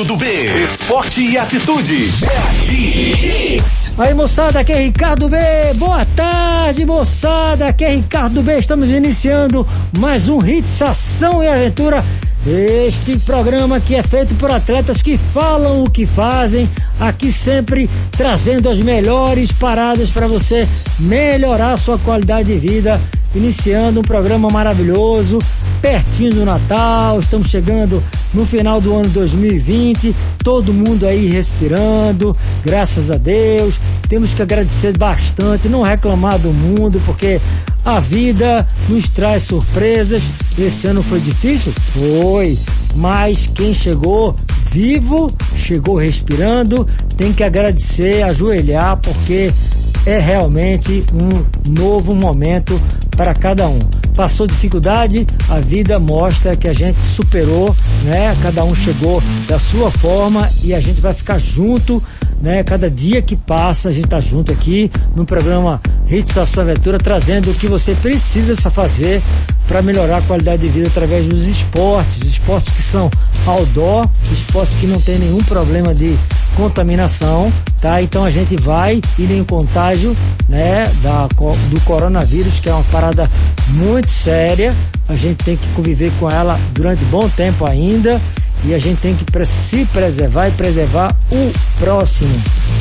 Ricardo do B. Esporte e atitude. É aqui. Aí moçada, aqui é Ricardo B. Boa tarde, moçada. Aqui é Ricardo B. Estamos iniciando mais um Hits Ação e Aventura. Este programa que é feito por atletas que falam o que fazem, aqui sempre trazendo as melhores paradas para você melhorar sua qualidade de vida iniciando um programa maravilhoso, pertinho do Natal, estamos chegando no final do ano 2020, todo mundo aí respirando, graças a Deus. Temos que agradecer bastante, não reclamar do mundo, porque a vida nos traz surpresas. Esse ano foi difícil? Foi. Mas quem chegou vivo, chegou respirando, tem que agradecer, ajoelhar, porque é realmente um novo momento para cada um. Passou dificuldade, a vida mostra que a gente superou, né? Cada um chegou da sua forma e a gente vai ficar junto, né? Cada dia que passa, a gente tá junto aqui no programa Hits da Sua Aventura, trazendo o que você precisa fazer para melhorar a qualidade de vida através dos esportes, esportes que são outdoor, esportes que não tem nenhum problema de contaminação, tá? Então a gente vai ir em contágio, né, da, do coronavírus, que é uma parada muito séria. A gente tem que conviver com ela durante bom tempo ainda e a gente tem que se preservar e preservar o próximo,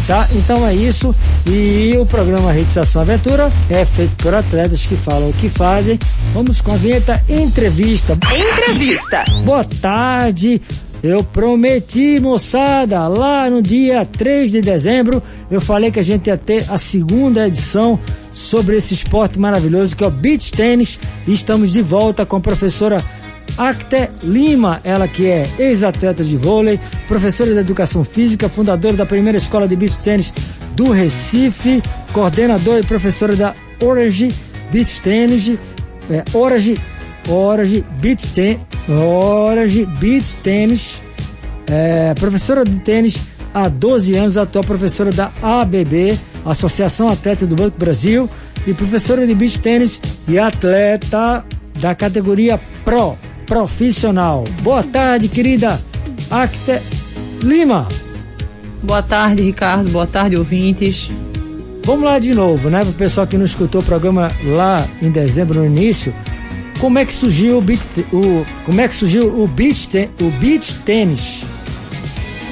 tá? Então é isso e o programa Realização Aventura é feito por atletas que falam o que fazem. Vamos com a vinheta entrevista. Entrevista. Boa tarde. Eu prometi, moçada, lá no dia 3 de dezembro, eu falei que a gente ia ter a segunda edição sobre esse esporte maravilhoso que é o beach tênis. E estamos de volta com a professora Acte Lima, ela que é ex-atleta de vôlei, professora de educação física, fundadora da primeira escola de beach tênis do Recife, coordenadora e professora da Orange Beach Tennis, é, Orange, Orange Beach Tennis, Orange Beach Tennis, é, professora de tênis há 12 anos, atual professora da ABB, Associação Atleta do Banco Brasil, e professora de beach tênis e atleta da categoria Pro, profissional. Boa tarde, querida Acte Lima. Boa tarde, Ricardo. Boa tarde, ouvintes. Vamos lá de novo, né? Para o pessoal que não escutou o programa lá em dezembro, no início, como é que surgiu o beach, o, como é que surgiu o beach, o beach tênis?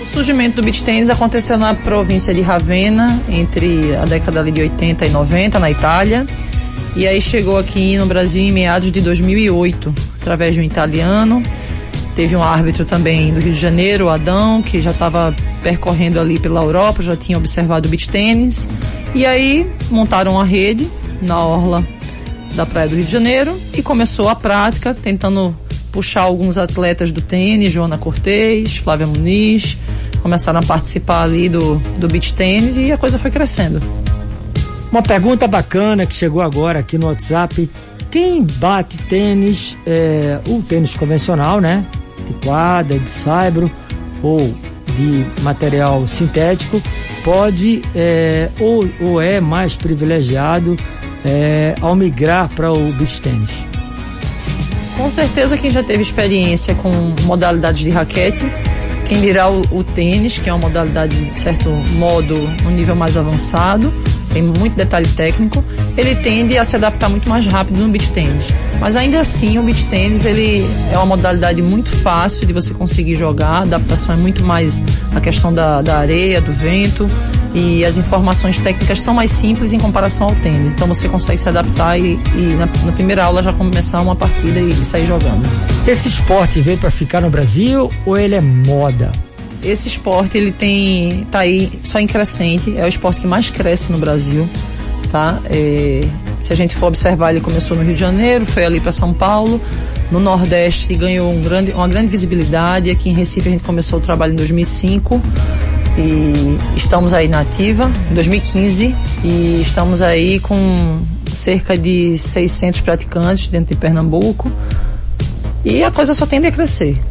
O surgimento do beach tênis aconteceu na província de Ravenna entre a década de 80 e 90 na Itália e aí chegou aqui no Brasil em meados de 2008, através de um italiano. Teve um árbitro também do Rio de Janeiro, o Adão, que já estava percorrendo ali pela Europa, já tinha observado o beach tênis. E aí montaram uma rede na orla da Praia do Rio de Janeiro e começou a prática, tentando puxar alguns atletas do tênis, Joana Cortez, Flávia Muniz, começaram a participar ali do, do beach tênis e a coisa foi crescendo. Uma pergunta bacana que chegou agora aqui no WhatsApp. Quem bate tênis, é, o tênis convencional, né? De quadra, de saibro ou de material sintético, pode é, ou, ou é mais privilegiado é, ao migrar para o beach tênis? Com certeza quem já teve experiência com modalidades de raquete, quem dirá o, o tênis, que é uma modalidade de certo modo um nível mais avançado, tem muito detalhe técnico, ele tende a se adaptar muito mais rápido no beach tênis. Mas ainda assim, o beach tênis ele é uma modalidade muito fácil de você conseguir jogar, a adaptação é muito mais a questão da, da areia, do vento e as informações técnicas são mais simples em comparação ao tênis. Então você consegue se adaptar e, e na, na, primeira aula já começar uma partida e, e sair jogando. Esse esporte veio para ficar no Brasil ou ele é moda? Esse esporte ele tem tá aí só em crescente, é o esporte que mais cresce no Brasil, tá? É, se a gente for observar, ele começou no Rio de Janeiro, foi ali para São Paulo, no Nordeste ganhou um grande, uma grande visibilidade, aqui em Recife a gente começou o trabalho em 2005 e estamos aí na ativa, em 2015 e estamos aí com cerca de 600 praticantes dentro de Pernambuco e a coisa só tende a crescer.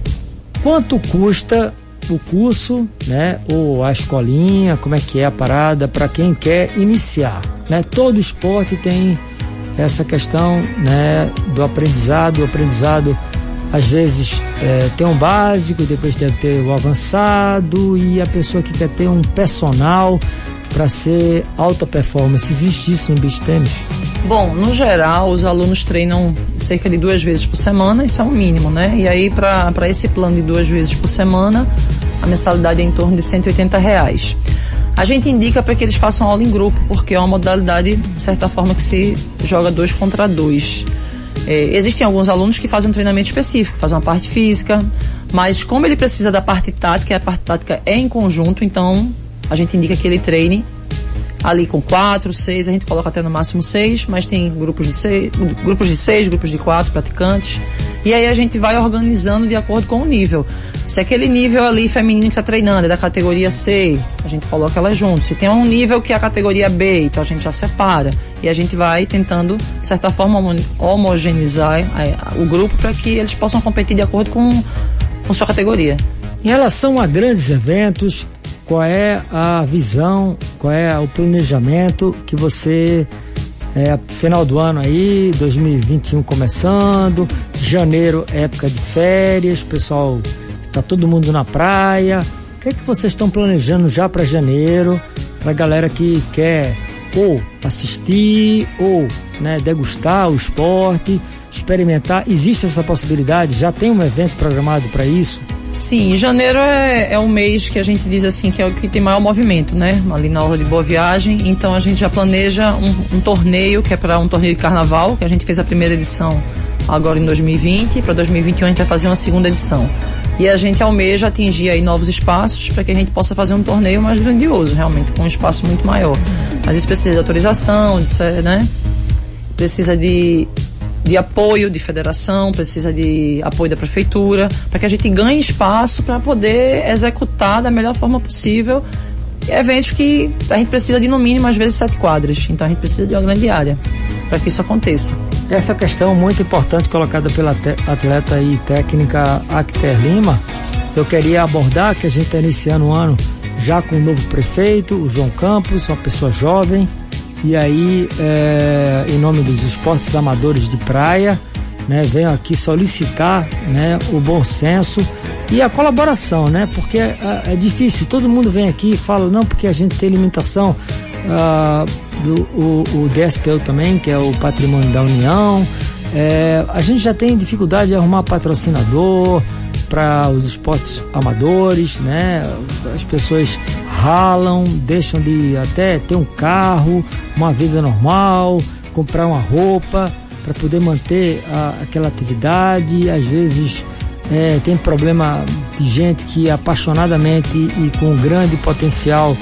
Quanto custa o curso, né, ou a escolinha, como é que é a parada para quem quer iniciar, né? Todo esporte tem essa questão, né, do aprendizado, o aprendizado às vezes é, tem um básico, depois deve ter o avançado e a pessoa que quer ter um personal para ser alta performance. Existe isso no beach tênis? Bom, no geral, os alunos treinam cerca de duas vezes por semana, isso é o um mínimo, né? E aí, para esse plano de duas vezes por semana, a mensalidade é em torno de 180 reais. A gente indica para que eles façam aula em grupo, porque é uma modalidade, de certa forma, que se joga dois contra dois. É, existem alguns alunos que fazem um treinamento específico, fazem uma parte física, mas como ele precisa da parte tática, a parte tática é em conjunto, então a gente indica que ele treine ali com quatro, seis, a gente coloca até no máximo seis, mas tem grupos de seis, grupos de seis, grupos de quatro praticantes. E aí a gente vai organizando de acordo com o nível. Se aquele nível ali feminino que está treinando é da categoria C, a gente coloca ela junto. Se tem um nível que é a categoria B, então a gente já separa. E a gente vai tentando, de certa forma, homogeneizar é, o grupo para que eles possam competir de acordo com, com sua categoria. Em relação a grandes eventos, qual é a visão, qual é o planejamento que você é, final do ano aí, 2021 começando, janeiro época de férias, pessoal, está todo mundo na praia. O que é que vocês estão planejando já para janeiro, para galera que quer ou assistir ou né, degustar o esporte, experimentar? Existe essa possibilidade? Já tem um evento programado para isso? Sim, janeiro é, é um mês que a gente diz assim que é o que tem maior movimento, né? Ali na hora de Boa Viagem. Então a gente já planeja um, um torneio que é para um torneio de carnaval, que a gente fez a primeira edição agora em 2020. Para 2021 a gente vai fazer uma segunda edição. E a gente almeja atingir aí novos espaços para que a gente possa fazer um torneio mais grandioso, realmente, com um espaço muito maior. Mas isso precisa de autorização, de, né? Precisa de de apoio de federação, precisa de apoio da prefeitura, para que a gente ganhe espaço para poder executar da melhor forma possível eventos que a gente precisa de no mínimo às vezes sete quadras. Então a gente precisa de uma grande área para que isso aconteça. Essa questão muito importante colocada pela atleta e técnica Acter Lima, eu queria abordar que a gente está iniciando o ano já com o novo prefeito, o João Campos, uma pessoa jovem, e aí, é, em nome dos esportes amadores de praia, né, venho aqui solicitar né, o bom senso e a colaboração, né? Porque é, é, difícil, todo mundo vem aqui e fala, não, porque a gente tem limitação uh, do o, o DSPU também, que é o patrimônio da União. É, a gente já tem dificuldade de arrumar patrocinador para os esportes amadores, né? As pessoas ralam, deixam de até ter um carro, uma vida normal, comprar uma roupa para poder manter a, aquela atividade. Às vezes é, tem problema de gente que apaixonadamente e com grande potencial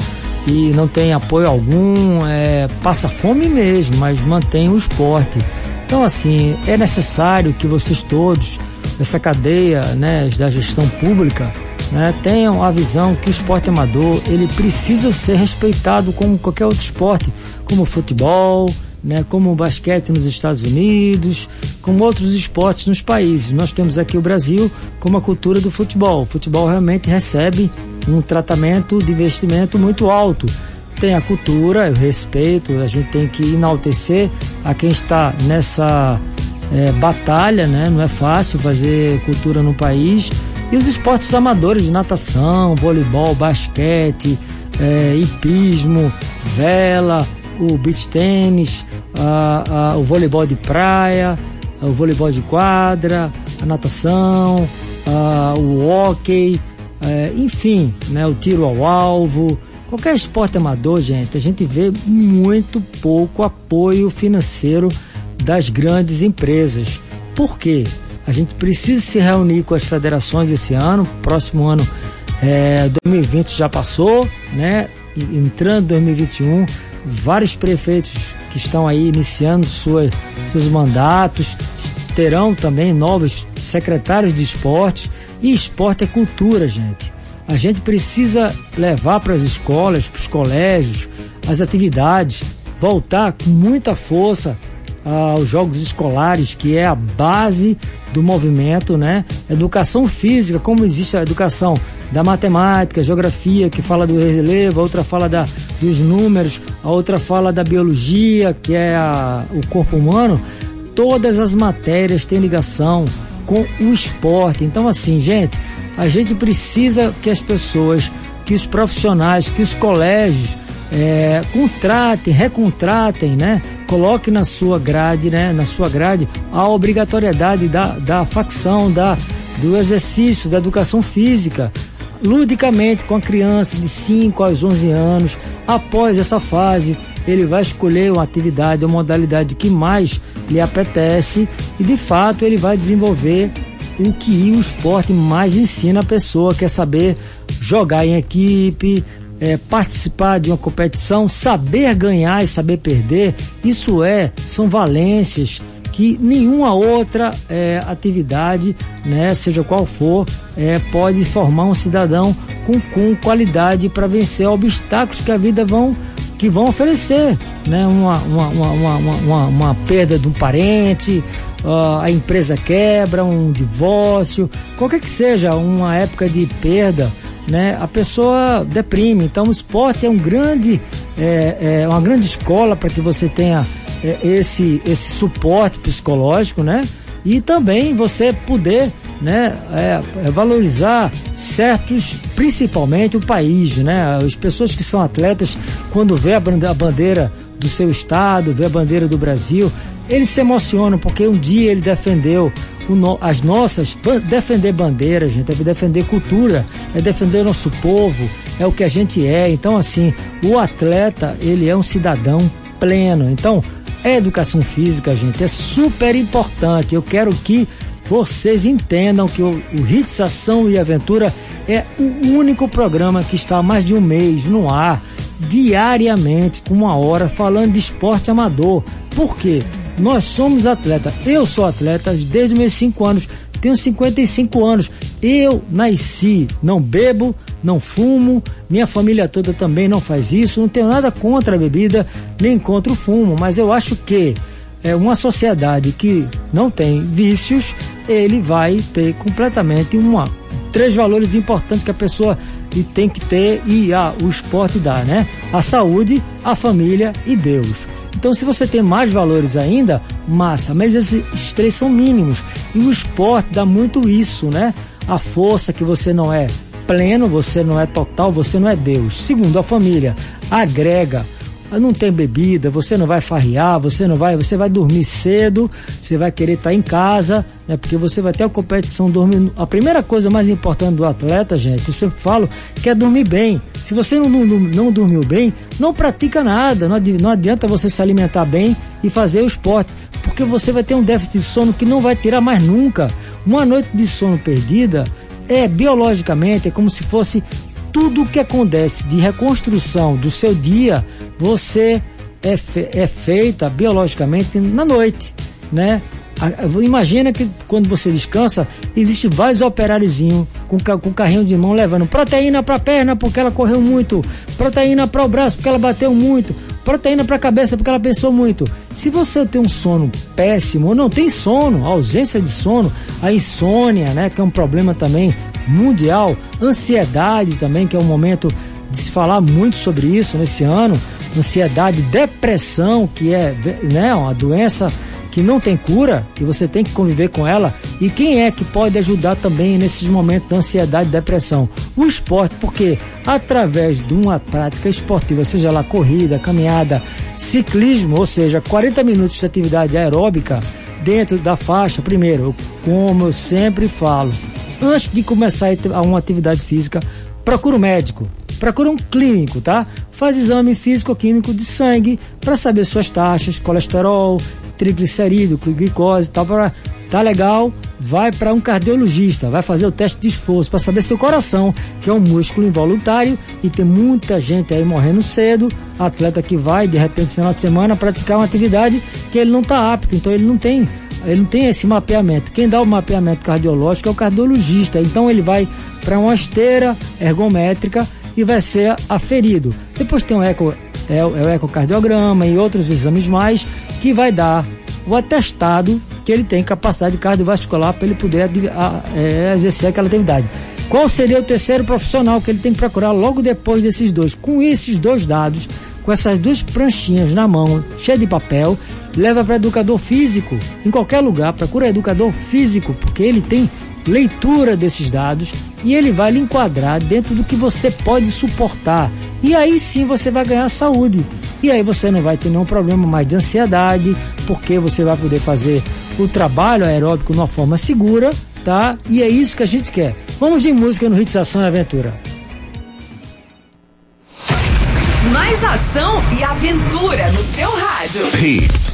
e não tem apoio algum, é, passa fome mesmo, mas mantém o esporte. Então, assim, é necessário que vocês todos, essa cadeia né, da gestão pública, né, tenham a visão que o esporte amador ele precisa ser respeitado como qualquer outro esporte, como futebol, né, como o basquete nos Estados Unidos, como outros esportes nos países. Nós temos aqui o Brasil como a cultura do futebol. O futebol realmente recebe um tratamento de investimento muito alto. Tem a cultura, o respeito, a gente tem que enaltecer a quem está nessa é, batalha, né? Não é fácil fazer cultura no país. E os esportes amadores de natação, voleibol, basquete, é, hipismo, vela, o beach tênis, a, a, o voleibol de praia, o voleibol de quadra, a natação, a, o hockey, é, enfim, né, o tiro ao alvo, qualquer esporte amador, gente, a gente vê muito pouco apoio financeiro das grandes empresas. Por quê? A gente precisa se reunir com as federações esse ano, próximo ano, é, 2020 já passou, né? Entrando 2021, vários prefeitos que estão aí iniciando sua, seus mandatos terão também novos secretários de esporte e esporte é cultura, gente. A gente precisa levar para as escolas, para os colégios, as atividades, voltar com muita força aos jogos escolares, que é a base do movimento, né? Educação física, como existe a educação da matemática, geografia, que fala do relevo, a outra fala da, dos números, a outra fala da biologia, que é a, o corpo humano. Todas as matérias têm ligação com o esporte. Então, assim, gente, a gente precisa que as pessoas, que os profissionais, que os colégios é, contratem, recontratem, né? Coloque na sua grade, né? Na sua grade a obrigatoriedade da, da facção, da, do exercício, da educação física, ludicamente com a criança de 5 aos 11 anos. Após essa fase, ele vai escolher uma atividade, uma modalidade que mais lhe apetece e de fato ele vai desenvolver o que o esporte mais ensina a pessoa, que é saber jogar em equipe, é, participar de uma competição, saber ganhar e saber perder, isso é, são valências que nenhuma outra é, atividade, né, seja qual for, é, pode formar um cidadão com, com qualidade para vencer obstáculos que a vida vão que vão oferecer, né, uma, uma, uma, uma, uma perda de um parente, uh, a empresa quebra, um divórcio, qualquer que seja uma época de perda, né, a pessoa deprime. Então o esporte é um grande, é, é uma grande escola para que você tenha é, esse, esse suporte psicológico, né? E também você poder né, é, é, valorizar certos, principalmente o país, né? As pessoas que são atletas, quando vê a bandeira do seu estado, vê a bandeira do Brasil, eles se emocionam porque um dia ele defendeu no, as nossas, defender bandeira, gente, é defender cultura, é defender nosso povo, é o que a gente é. Então, assim, o atleta, ele é um cidadão pleno. Então, é educação física, gente, é super importante. Eu quero que vocês entendam que o, o Hits Ação e Aventura é o único programa que está há mais de um mês no ar, diariamente, uma hora, falando de esporte amador. Por quê? Nós somos atletas. Eu sou atleta desde meus 5 anos. Tenho 55 anos. Eu nasci, não bebo, não fumo, minha família toda também não faz isso. Não tenho nada contra a bebida, nem contra o fumo, mas eu acho que é uma sociedade que não tem vícios, ele vai ter completamente uma três valores importantes que a pessoa tem que ter e a, o esporte dá, né? A saúde, a família e Deus. Então, se você tem mais valores ainda, massa, mas esses três são mínimos. E o esporte dá muito isso, né? A força que você não é pleno, você não é total, você não é Deus. Segundo, a família agrega não tem bebida, você não vai farrear, você não vai, você vai dormir cedo, você vai querer estar tá em casa, né? Porque você vai ter a competição dormindo. A primeira coisa mais importante do atleta, gente, eu sempre falo, que é dormir bem. Se você não, não, não dormiu bem, não pratica nada, não adianta, não adianta você se alimentar bem e fazer o esporte, porque você vai ter um déficit de sono que não vai tirar mais nunca. Uma noite de sono perdida é biologicamente é como se fosse tudo o que acontece de reconstrução do seu dia, você é, fe é feita biologicamente na noite, né? Imagina que quando você descansa, existe vários operáriozinhos com, com carrinho de mão levando proteína para a perna porque ela correu muito, proteína para o braço porque ela bateu muito, proteína para a cabeça porque ela pensou muito. Se você tem um sono péssimo ou não tem sono, ausência de sono, a insônia, né, que é um problema também mundial, ansiedade também, que é um momento de se falar muito sobre isso nesse ano, ansiedade, depressão, que é né, uma doença que não tem cura e você tem que conviver com ela. E quem é que pode ajudar também nesses momentos de ansiedade e depressão? O esporte, porque através de uma prática esportiva, seja lá corrida, caminhada, ciclismo, ou seja, 40 minutos de atividade aeróbica dentro da faixa, primeiro, como eu sempre falo, antes de começar uma atividade física, procura um médico, procura um clínico, tá? Faz exame físico-químico de sangue para saber suas taxas, colesterol, triglicerídeo, glicose e tal, para tá legal, vai para um cardiologista, vai fazer o teste de esforço para saber se o coração, que é um músculo involuntário e tem muita gente aí morrendo cedo, atleta que vai de repente no final de semana praticar uma atividade que ele não está apto, então ele não tem ele não tem esse mapeamento. Quem dá o mapeamento cardiológico é o cardiologista. Então ele vai para uma esteira ergométrica e vai ser aferido. Depois tem o, eco, é, é o ecocardiograma e outros exames mais que vai dar o atestado que ele tem capacidade cardiovascular para ele poder a, é, exercer aquela atividade. Qual seria o terceiro profissional que ele tem que procurar logo depois desses dois? Com esses dois dados, com essas duas pranchinhas na mão, cheia de papel, leva para educador físico. Em qualquer lugar, procura educador físico, porque ele tem leitura desses dados e ele vai lhe enquadrar dentro do que você pode suportar. E aí sim você vai ganhar saúde. E aí você não vai ter nenhum problema mais de ansiedade, porque você vai poder fazer o trabalho aeróbico de uma forma segura, tá? E é isso que a gente quer. Vamos de música no Hits Ação e Aventura. Mais ação e aventura no seu rádio. Hits.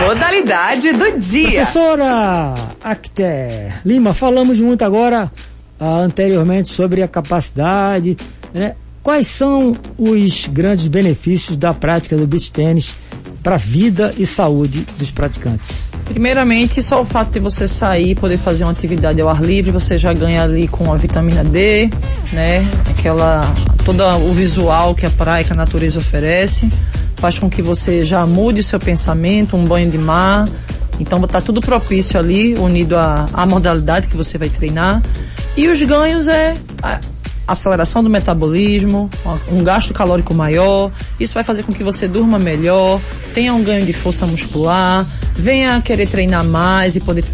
Modalidade do dia. Professora Acté Lima, falamos muito agora ah, anteriormente sobre a capacidade, né? Quais são os grandes benefícios da prática do beach tênis para a vida e saúde dos praticantes? Primeiramente, só o fato de você sair, poder fazer uma atividade ao ar livre, você já ganha ali com a vitamina D, né? Aquela todo o visual que a praia, que a natureza oferece, faz com que você já mude o seu pensamento, um banho de mar. Então está tudo propício ali, unido à, à modalidade que você vai treinar. E os ganhos é aceleração do metabolismo, um gasto calórico maior. Isso vai fazer com que você durma melhor, tenha um ganho de força muscular, venha querer treinar mais e poder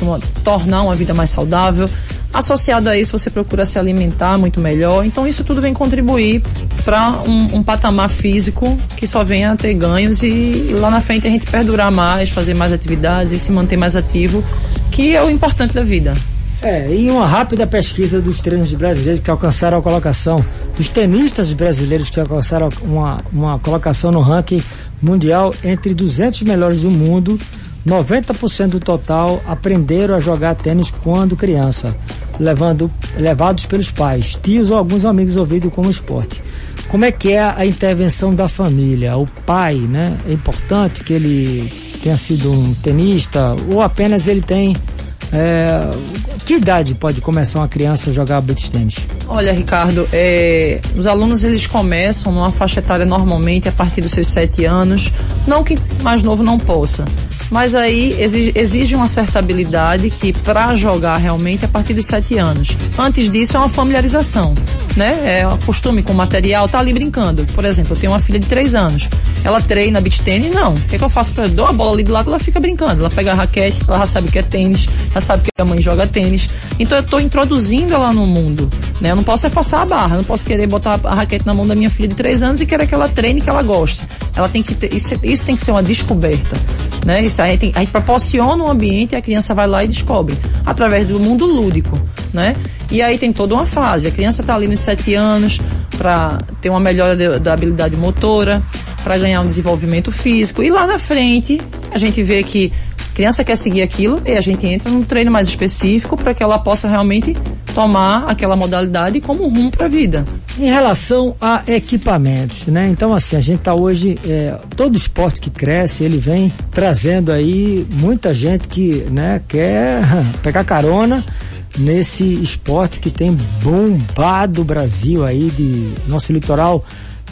tornar uma vida mais saudável. Associado a isso, você procura se alimentar muito melhor. Então, isso tudo vem contribuir para um, um, patamar físico que só venha a ter ganhos e, e lá na frente a gente perdurar mais, fazer mais atividades e se manter mais ativo, que é o importante da vida. É, em uma rápida pesquisa dos treinos brasileiros que alcançaram a colocação, dos tenistas brasileiros que alcançaram uma, uma colocação no ranking mundial entre 200 melhores do mundo, 90% do total aprenderam a jogar tênis quando criança, levando, levados pelos pais, tios ou alguns amigos ouvidos como esporte. Como é que é a intervenção da família? O pai, né? É importante que ele tenha sido um tenista ou apenas ele tem é, que idade pode começar uma criança a jogar beach tênis? Olha, Ricardo, é, os alunos eles começam numa faixa etária normalmente a partir dos seus sete anos. Não que mais novo não possa, mas aí exige, exige uma certa habilidade que para jogar realmente é a partir dos sete anos. Antes disso é uma familiarização, né? É um costume com o material, tá ali brincando. Por exemplo, eu tenho uma filha de três anos. Ela treina beach tênis? Não. O que, que eu faço para dou a bola ali do lado, ela fica brincando. Ela pega a raquete, ela já sabe o que é tênis, já sabe que a mãe joga tênis. Então eu estou introduzindo ela no mundo, né? Eu não posso é forçar a barra, eu não posso querer botar a raquete na mão da minha filha de três anos e querer que ela treine que ela goste. Ela tem que ter, isso, isso tem que ser uma descoberta, né? Isso a gente, a proporciona um ambiente e a criança vai lá e descobre através do mundo lúdico, né? E aí tem toda uma fase. A criança está ali nos sete anos para ter uma melhora de, da habilidade motora, para ganhar um desenvolvimento físico. E lá na frente a gente vê que criança quer seguir aquilo e a gente entra num treino mais específico para que ela possa realmente tomar aquela modalidade como um rumo para a vida. Em relação a equipamentos, né? Então assim, a gente está hoje, é, todo esporte que cresce, ele vem trazendo aí muita gente que, né, quer pegar carona nesse esporte que tem bombado o Brasil aí de nosso litoral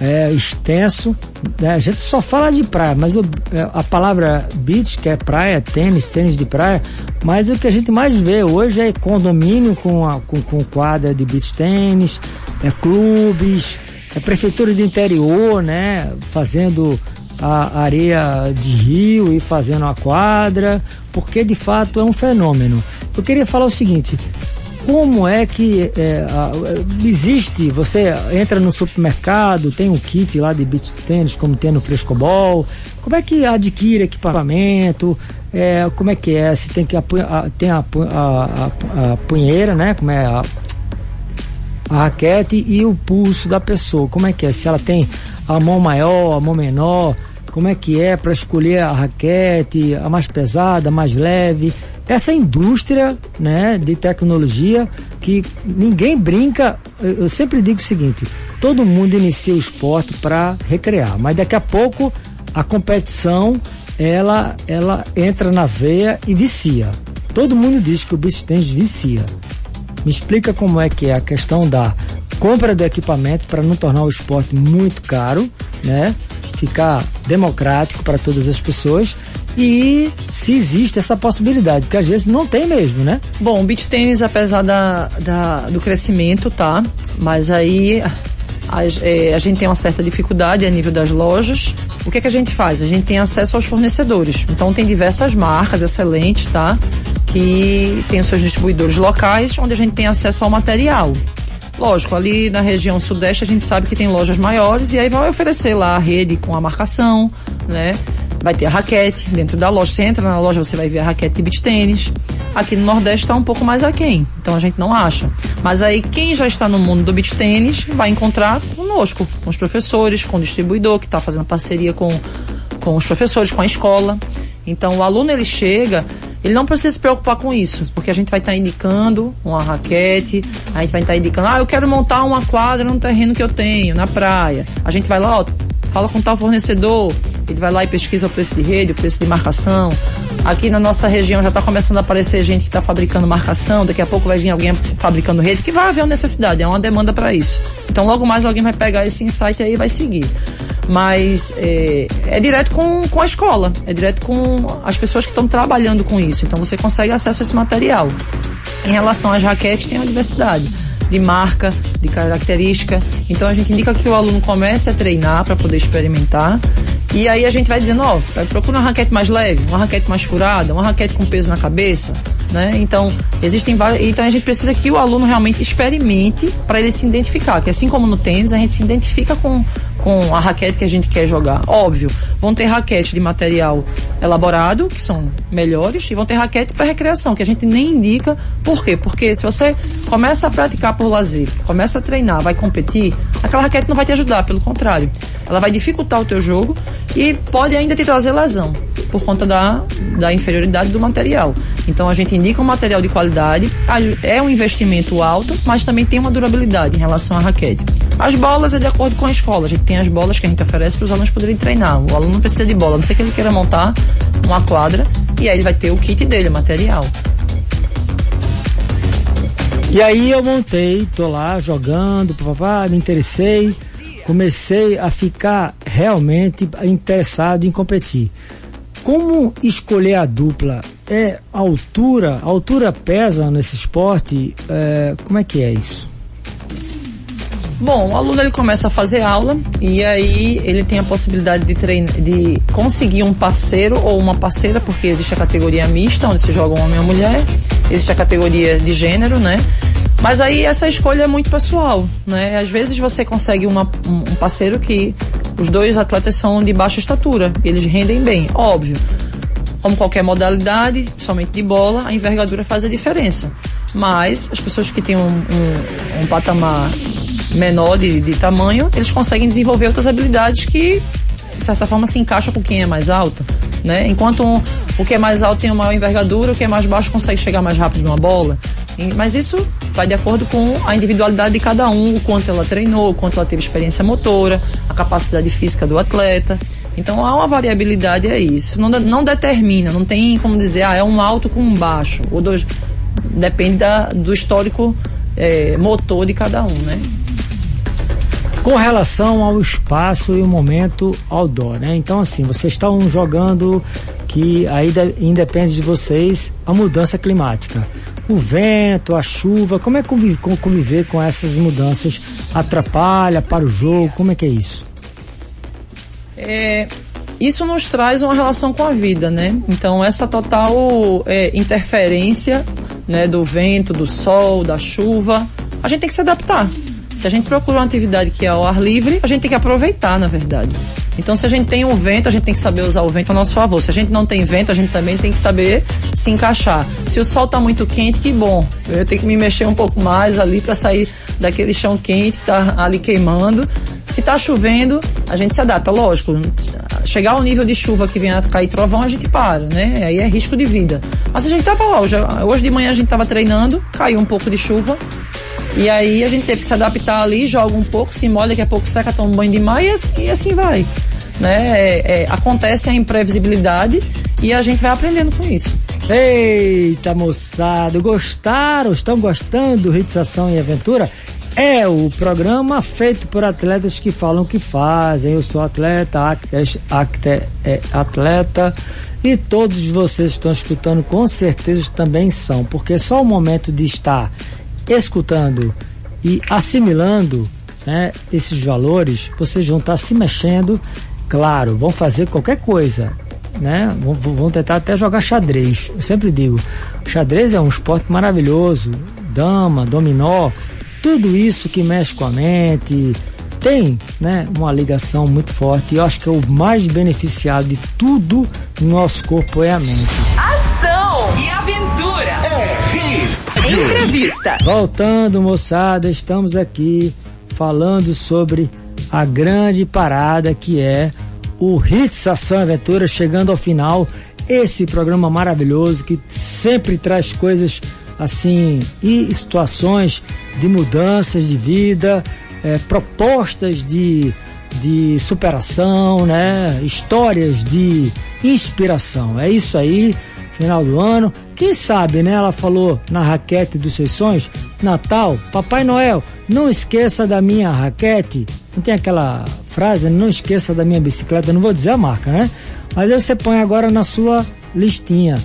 é, extenso. Né? A gente só fala de praia, mas o, é, a palavra beach, que é praia, tênis, tênis de praia, mas o que a gente mais vê hoje é condomínio com, a, com, com quadra de beach tênis, é clubes, é prefeitura de interior, né? Fazendo a areia de rio e fazendo a quadra, porque de fato é um fenômeno. Eu queria falar o seguinte: como é que é, a, existe, você entra no supermercado, tem um kit lá de beach tênis, como tem no Frescobol, como é que adquire equipamento, é, como é que é, se tem que a, tem a, a, a, punheira, né, como é a, a raquete e o pulso da pessoa, como é que é, se ela tem a mão maior, a mão menor, como é que é para escolher a raquete, a mais pesada, a mais leve, essa indústria né, de tecnologia que ninguém brinca. Eu sempre digo o seguinte: todo mundo inicia o esporte para recrear, mas daqui a pouco a competição ela, ela entra na veia e vicia. Todo mundo diz que o beach tennis vicia. Me explica como é que é a questão da compra do equipamento para não tornar o esporte muito caro, né? Ficar democrático para todas as pessoas e se existe essa possibilidade, porque às vezes não tem mesmo, né? Bom, o beach tênis, apesar da, da, do crescimento, tá? Mas aí é, a gente tem uma certa dificuldade a nível das lojas. O que é que a gente faz? A gente tem acesso aos fornecedores. Então tem diversas marcas excelentes, tá? Que tem os seus distribuidores locais, onde a gente tem acesso ao material. Lógico, ali na região sudeste a gente sabe que tem lojas maiores e aí vai oferecer lá a rede com a marcação, né? Vai ter a raquete dentro da loja. Você entra na loja, você vai ver a raquete de beach tênis. Aqui no Nordeste está um pouco mais aquém, então a gente não acha. Mas aí quem já está no mundo do beach tênis vai encontrar conosco, com os professores, com o distribuidor que está fazendo parceria com, com os professores, com a escola. Então o aluno ele chega ele não precisa se preocupar com isso, porque a gente vai estar tá indicando uma raquete, a gente vai estar tá indicando, ah, eu quero montar uma quadra no terreno que eu tenho, na praia. A gente vai lá, ó, fala com tal fornecedor, ele vai lá e pesquisa o preço de rede, o preço de marcação. Aqui na nossa região já está começando a aparecer gente que está fabricando marcação, daqui a pouco vai vir alguém fabricando rede, que vai haver uma necessidade, é uma demanda para isso. Então logo mais alguém vai pegar esse insight aí e vai seguir mas é, é, direto com, com a escola, é direto com as pessoas que estão trabalhando com isso. Então você consegue acesso a esse material. Em relação às raquetes, tem uma diversidade de marca, de característica. Então a gente indica que o aluno comece a treinar para poder experimentar. E aí a gente vai dizendo, ó, procura uma raquete mais leve, uma raquete mais furada, uma raquete com peso na cabeça, né? Então, existem vários, então a gente precisa que o aluno realmente experimente para ele se identificar, que assim como no tênis, a gente se identifica com com a raquete que a gente quer jogar. Óbvio, vão ter raquetes de material elaborado, que são melhores, e vão ter raquete para recreação, que a gente nem indica. Por quê? Porque se você começa a praticar por lazer, começa a treinar, vai competir, aquela raquete não vai te ajudar, pelo contrário. Ela vai dificultar o teu jogo e pode ainda te trazer lesão, por conta da, da inferioridade do material. Então a gente indica um material de qualidade, é um investimento alto, mas também tem uma durabilidade em relação à raquete. As bolas é de acordo com a escola, a gente tem as bolas que a gente oferece para os alunos poderem treinar. O aluno não precisa de bola, a não ser que ele queira montar uma quadra e aí ele vai ter o kit dele, o material. E aí eu montei, tô lá jogando, papá, me interessei, comecei a ficar realmente interessado em competir. Como escolher a dupla? É altura? A altura pesa nesse esporte? É, como é que é isso? Bom, o aluno ele começa a fazer aula e aí ele tem a possibilidade de treinar, de conseguir um parceiro ou uma parceira, porque existe a categoria mista, onde se joga um homem ou mulher, existe a categoria de gênero, né? Mas aí essa escolha é muito pessoal, né? Às vezes você consegue uma, um parceiro que os dois atletas são de baixa estatura, eles rendem bem, óbvio. Como qualquer modalidade, somente de bola, a envergadura faz a diferença. Mas as pessoas que têm um, um, um patamar menor de, de tamanho, eles conseguem desenvolver outras habilidades que, de certa forma, se encaixam com quem é mais alto. Né? Enquanto um, o que é mais alto tem uma maior envergadura, o que é mais baixo consegue chegar mais rápido numa bola. Mas isso vai de acordo com a individualidade de cada um, o quanto ela treinou, o quanto ela teve experiência motora, a capacidade física do atleta. Então há uma variabilidade é isso. Não, não determina, não tem como dizer, ah, é um alto com um baixo. Ou dois, depende da, do histórico é, motor de cada um, né? com relação ao espaço e o momento outdoor, né? Então, assim, vocês estão jogando que aí independe de vocês a mudança climática. O vento, a chuva, como é conviver, conviver com essas mudanças? Atrapalha para o jogo? Como é que é isso? É, isso nos traz uma relação com a vida, né? Então, essa total é, interferência né, do vento, do sol, da chuva, a gente tem que se adaptar. Se a gente procura uma atividade que é ao ar livre, a gente tem que aproveitar, na verdade. Então, se a gente tem um vento, a gente tem que saber usar o vento a nosso favor. Se a gente não tem vento, a gente também tem que saber se encaixar. Se o sol está muito quente, que bom. Eu tenho que me mexer um pouco mais ali para sair daquele chão quente que tá ali queimando. Se está chovendo, a gente se adapta, lógico. Chegar ao nível de chuva que vem a cair trovão, a gente para, né? Aí é risco de vida. Mas a gente tava lá, hoje, hoje de manhã a gente tava treinando, caiu um pouco de chuva, e aí a gente teve que se adaptar ali, joga um pouco, se molha, daqui a pouco seca, toma um banho de mar e assim, e assim vai. Né? É, é, acontece a imprevisibilidade e a gente vai aprendendo com isso. Eita moçada, gostaram? Estão gostando do Ritzação e Aventura? É o programa feito por atletas que falam que fazem. Eu sou atleta, acte, acte, é, atleta e todos vocês que estão escutando com certeza também são, porque só o momento de estar escutando e assimilando né, esses valores, vocês vão estar tá se mexendo, claro, vão fazer qualquer coisa, né? Vão, vão tentar até jogar xadrez. Eu sempre digo, xadrez é um esporte maravilhoso, dama, dominó, tudo isso que mexe com a mente, tem né, uma ligação muito forte. E eu acho que é o mais beneficiado de tudo no nosso corpo é a mente. Ação e aventura. É Entrevista. Voltando, moçada, estamos aqui falando sobre a grande parada que é o Hits Ação Aventura chegando ao final. Esse programa maravilhoso que sempre traz coisas assim e situações de mudanças de vida, é, propostas de, de superação, né? Histórias de inspiração. É isso aí, final do ano. Quem sabe, né? Ela falou na raquete dos seus sonhos, Natal, Papai Noel, não esqueça da minha raquete. Não tem aquela frase, não esqueça da minha bicicleta, não vou dizer a marca, né? Mas aí você põe agora na sua listinha.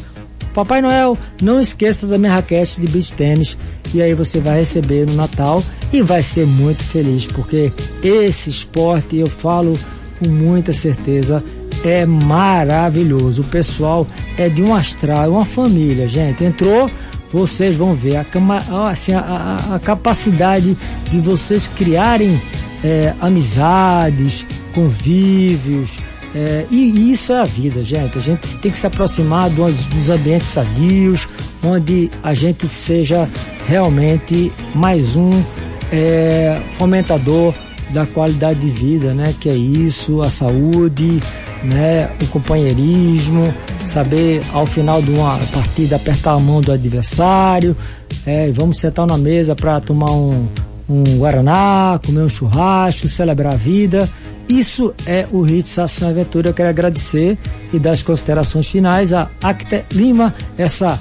Papai Noel, não esqueça da minha raquete de beach tênis e aí você vai receber no Natal e vai ser muito feliz, porque esse esporte, eu falo com muita certeza, é maravilhoso. O pessoal é de um astral, uma família, gente. Entrou, vocês vão ver a, assim, a, a capacidade de vocês criarem é, amizades, convívios. É, e isso é a vida, gente. A gente tem que se aproximar dos, dos ambientes sadios, onde a gente seja realmente mais um é, fomentador da qualidade de vida, né? Que é isso, a saúde, né? O companheirismo, saber ao final de uma partida apertar a mão do adversário, é, vamos sentar na mesa para tomar um, um guaraná, comer um churrasco, celebrar a vida. Isso é o Hits Ação Aventura. Eu quero agradecer e dar as considerações finais a Acte Lima, essa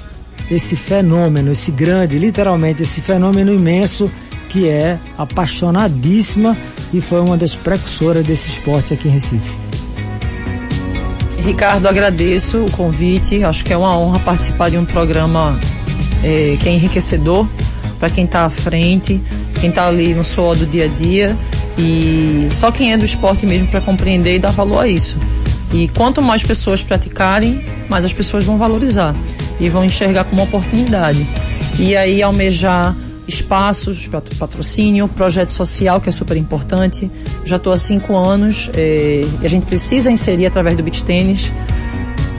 esse fenômeno, esse grande, literalmente, esse fenômeno imenso que é apaixonadíssima e foi uma das precursoras desse esporte aqui em Recife. Ricardo, agradeço o convite. Acho que é uma honra participar de um programa é, que é enriquecedor para quem está à frente, quem está ali no suor do dia a dia e só quem é do esporte mesmo para compreender e dar valor a isso. E quanto mais pessoas praticarem, mais as pessoas vão valorizar e vão enxergar como oportunidade. E aí almejar espaços, patrocínio, projeto social que é super importante. Já estou há cinco anos eh, e a gente precisa inserir através do beach tênis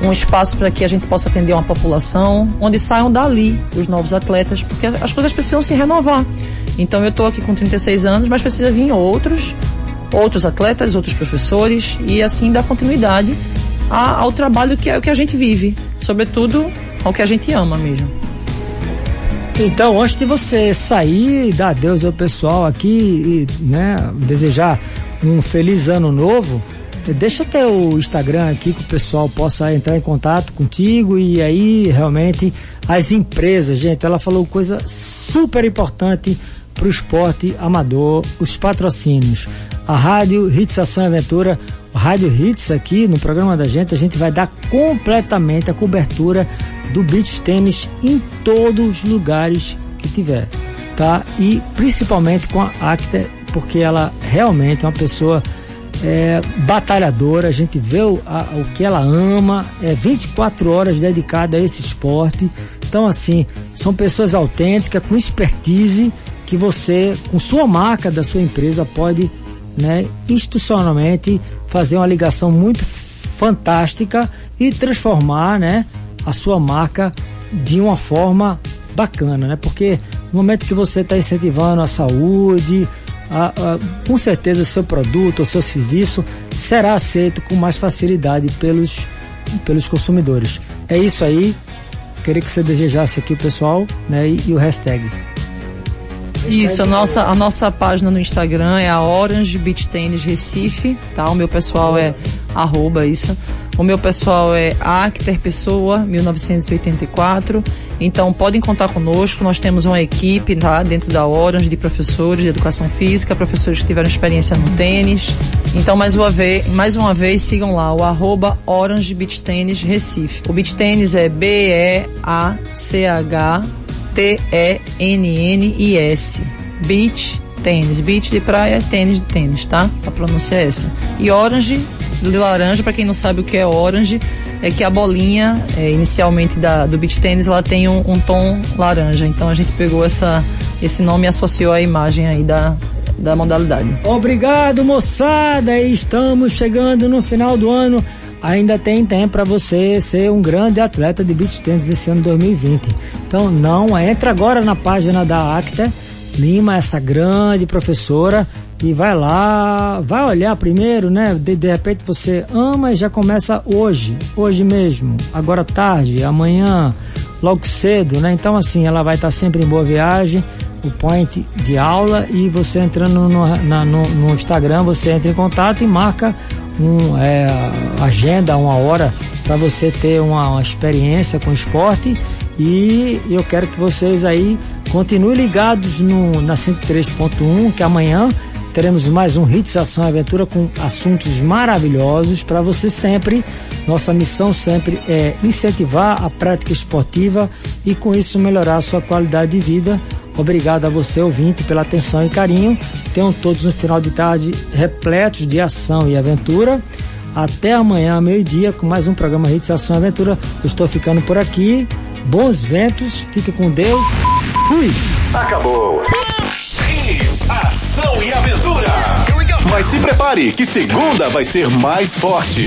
um espaço para que a gente possa atender uma população onde saiam dali os novos atletas, porque as coisas precisam se renovar. Então eu estou aqui com 36 anos, mas precisa vir outros, outros atletas, outros professores e assim dar continuidade ao trabalho que é que a gente vive, sobretudo ao que a gente ama mesmo. Então, antes de você sair, dar adeus ao pessoal aqui e né, desejar um feliz ano novo, deixa até o Instagram aqui que o pessoal possa entrar em contato contigo e aí realmente as empresas, gente, ela falou coisa super importante para o esporte amador, os patrocínios. A Rádio Hits Ação e Aventura, Rádio Hits aqui no programa da gente, a gente vai dar completamente a cobertura do beach tênis em todos os lugares que tiver, tá? E principalmente com a Acta, porque ela realmente é uma pessoa é, batalhadora, a gente vê o, a, o que ela ama, é 24 horas dedicada a esse esporte. Então, assim, são pessoas autênticas, com expertise, que você, com sua marca da sua empresa, pode, né, institucionalmente fazer uma ligação muito fantástica e transformar, né, a sua marca de uma forma bacana, né? Porque no momento que você está incentivando a saúde, a, a, com certeza seu produto ou seu serviço será aceito com mais facilidade pelos, pelos consumidores. É isso aí. Queria que você desejasse aqui o pessoal, né? E, e o hashtag. Isso, a nossa, a nossa página no Instagram é a Orange Beach Tennis Recife, tá? O meu pessoal é arroba isso. O meu pessoal é Acter Pessoa, 1984. Então podem contar conosco. Nós temos uma equipe tá, dentro da Orange de professores de educação física, professores que tiveram experiência no tênis. Então, mais uma vez, mais uma vez sigam lá o arroba Orange Beach Tênis Recife. O Beach Tênis é B-E-A-C-H T-E-N-N-I-S. Beach tênis. Beach de praia, tênis de tênis, tá? A pronúncia é essa. E orange, de laranja, para quem não sabe o que é orange, é que a bolinha, é, inicialmente da, do beach tênis, ela tem um, um, tom laranja. Então a gente pegou essa, esse nome e associou a imagem aí da, da modalidade. Obrigado, moçada! Estamos chegando no final do ano. Ainda tem tempo para você ser um grande atleta de beach tênis desse ano 2020. Então não entra agora na página da Acta Lima, essa grande professora, e vai lá, vai olhar primeiro, né? De, de repente você ama e já começa hoje, hoje mesmo, agora tarde, amanhã, logo cedo, né? Então assim, ela vai estar sempre em boa viagem, o point de aula e você entrando no, na, no, no Instagram, você entra em contato e marca um, é, agenda, uma hora para você ter uma, uma experiência com esporte. E eu quero que vocês aí continuem ligados no, na 103.1, que amanhã teremos mais um Hits Ação Aventura com assuntos maravilhosos para você sempre. Nossa missão sempre é incentivar a prática esportiva e com isso melhorar a sua qualidade de vida. Obrigado a você, ouvinte, pela atenção e carinho. Tenham todos um final de tarde repletos de ação e aventura. Até amanhã, meio-dia, com mais um programa Hits Ação Aventura. Eu estou ficando por aqui. Bons ventos, fique com Deus. Fui! Acabou! Ação e aventura! Mas se prepare, que segunda vai ser mais forte.